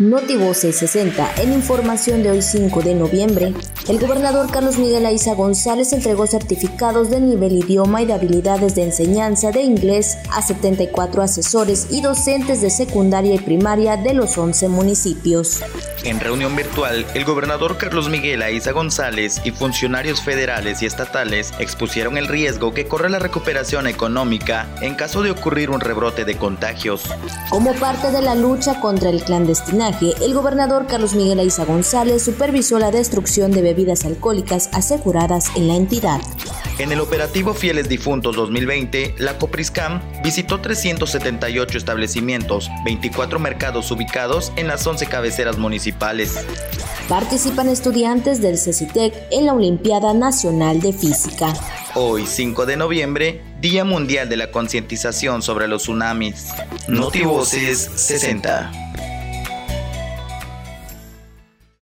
Notivoce 60. En información de hoy 5 de noviembre, el gobernador Carlos Miguel Aiza González entregó certificados de nivel idioma y de habilidades de enseñanza de inglés a 74 asesores y docentes de secundaria y primaria de los 11 municipios. En reunión virtual, el gobernador Carlos Miguel Aiza González y funcionarios federales y estatales expusieron el riesgo que corre la recuperación económica en caso de ocurrir un rebrote de contagios. Como parte de la lucha contra el clandestinaje, el gobernador Carlos Miguel Aiza González supervisó la destrucción de bebidas alcohólicas aseguradas en la entidad. En el operativo Fieles Difuntos 2020, la Copriscam visitó 378 establecimientos, 24 mercados ubicados en las 11 cabeceras municipales. Participan estudiantes del CECITEC en la Olimpiada Nacional de Física. Hoy, 5 de noviembre, Día Mundial de la Concientización sobre los Tsunamis. Notivoces 60.